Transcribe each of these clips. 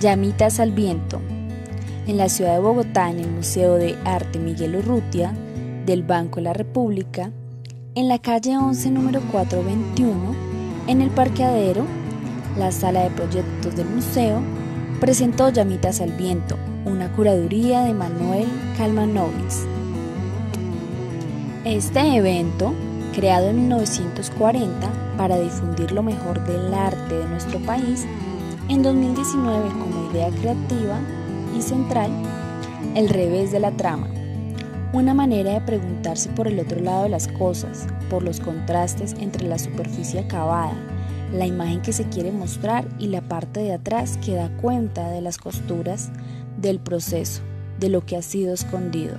Llamitas al viento. En la ciudad de Bogotá, en el Museo de Arte Miguel Urrutia del Banco de la República, en la calle 11, número 421, en el parqueadero, la sala de proyectos del museo presentó Llamitas al viento, una curaduría de Manuel Kalmanovic. Este evento, creado en 1940 para difundir lo mejor del arte de nuestro país, en 2019 como idea creativa y central, el revés de la trama. Una manera de preguntarse por el otro lado de las cosas, por los contrastes entre la superficie acabada, la imagen que se quiere mostrar y la parte de atrás que da cuenta de las costuras del proceso, de lo que ha sido escondido.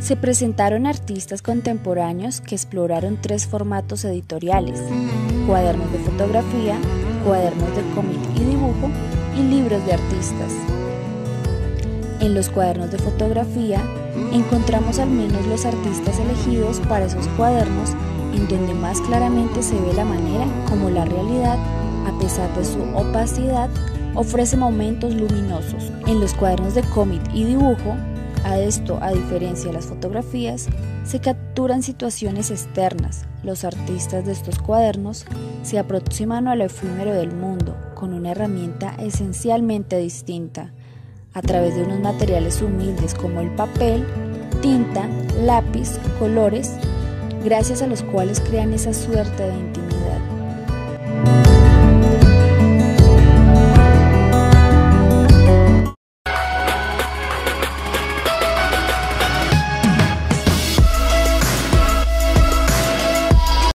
Se presentaron artistas contemporáneos que exploraron tres formatos editoriales, cuadernos de fotografía, cuadernos de cómic y dibujo y libros de artistas. En los cuadernos de fotografía encontramos al menos los artistas elegidos para esos cuadernos en donde más claramente se ve la manera como la realidad, a pesar de su opacidad, ofrece momentos luminosos. En los cuadernos de cómic y dibujo, a esto, a diferencia de las fotografías, se capturan situaciones externas. Los artistas de estos cuadernos se aproximan a lo efímero del mundo con una herramienta esencialmente distinta, a través de unos materiales humildes como el papel, tinta, lápiz, colores, gracias a los cuales crean esa suerte de intimidad.